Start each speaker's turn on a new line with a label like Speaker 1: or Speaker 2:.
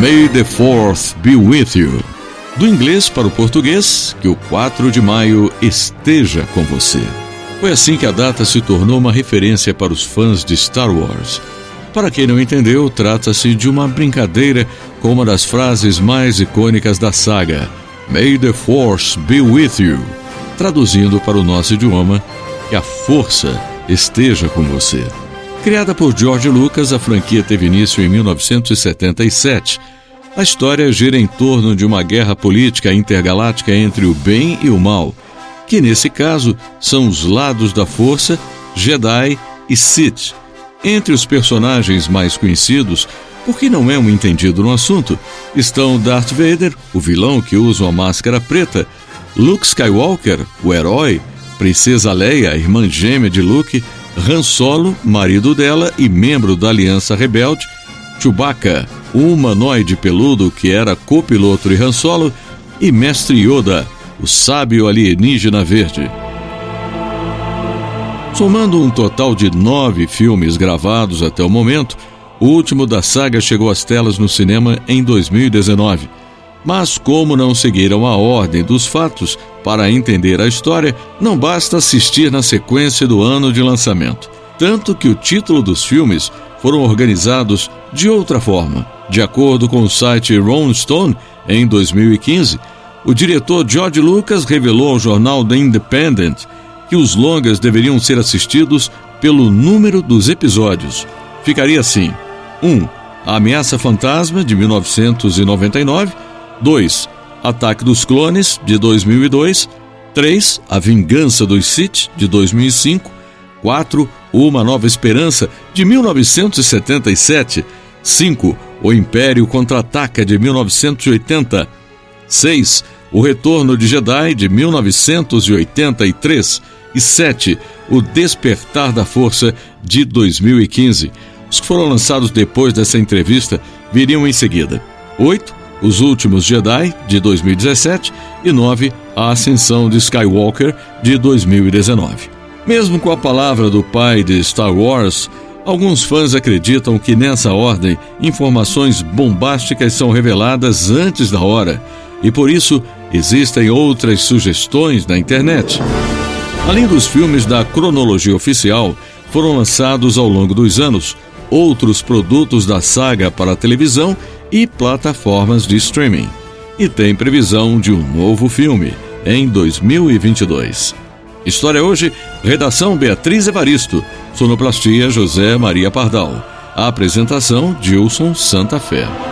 Speaker 1: May the Fourth be with you. Do inglês para o português, que o 4 de maio esteja com você. Foi assim que a data se tornou uma referência para os fãs de Star Wars. Para quem não entendeu, trata-se de uma brincadeira com uma das frases mais icônicas da saga: May the Force be with you. Traduzindo para o nosso idioma, que a força esteja com você. Criada por George Lucas, a franquia teve início em 1977. A história gira em torno de uma guerra política intergaláctica entre o bem e o mal, que nesse caso são os lados da força, Jedi e Sith. Entre os personagens mais conhecidos, porque não é um entendido no assunto, estão Darth Vader, o vilão que usa uma máscara preta, Luke Skywalker, o herói, Princesa Leia, irmã gêmea de Luke, Han Solo, marido dela e membro da Aliança Rebelde, Chewbacca, um humanoide peludo que era copiloto de Han Solo, e Mestre Yoda, o sábio alienígena verde. Somando um total de nove filmes gravados até o momento, o último da saga chegou às telas no cinema em 2019. Mas, como não seguiram a ordem dos fatos para entender a história, não basta assistir na sequência do ano de lançamento. Tanto que o título dos filmes foram organizados de outra forma. De acordo com o site Rolling Stone, em 2015, o diretor George Lucas revelou ao jornal The Independent que os longas deveriam ser assistidos pelo número dos episódios. Ficaria assim: 1. Um, a Ameaça Fantasma, de 1999. 2. Ataque dos Clones, de 2002. 3. A Vingança dos Sith, de 2005. 4. Uma Nova Esperança, de 1977. 5. O Império Contra-Ataca, de 1980. 6. O Retorno de Jedi, de 1983. E 7. O Despertar da Força, de 2015. Os que foram lançados depois dessa entrevista viriam em seguida. 8. Os Últimos Jedi, de 2017. E 9. A Ascensão de Skywalker, de 2019. Mesmo com a palavra do pai de Star Wars, alguns fãs acreditam que nessa ordem informações bombásticas são reveladas antes da hora e por isso existem outras sugestões na internet. Além dos filmes da cronologia oficial, foram lançados ao longo dos anos outros produtos da saga para televisão e plataformas de streaming. E tem previsão de um novo filme em 2022. História hoje, redação Beatriz Evaristo, sonoplastia José Maria Pardal. A apresentação Dilson Santa Fé.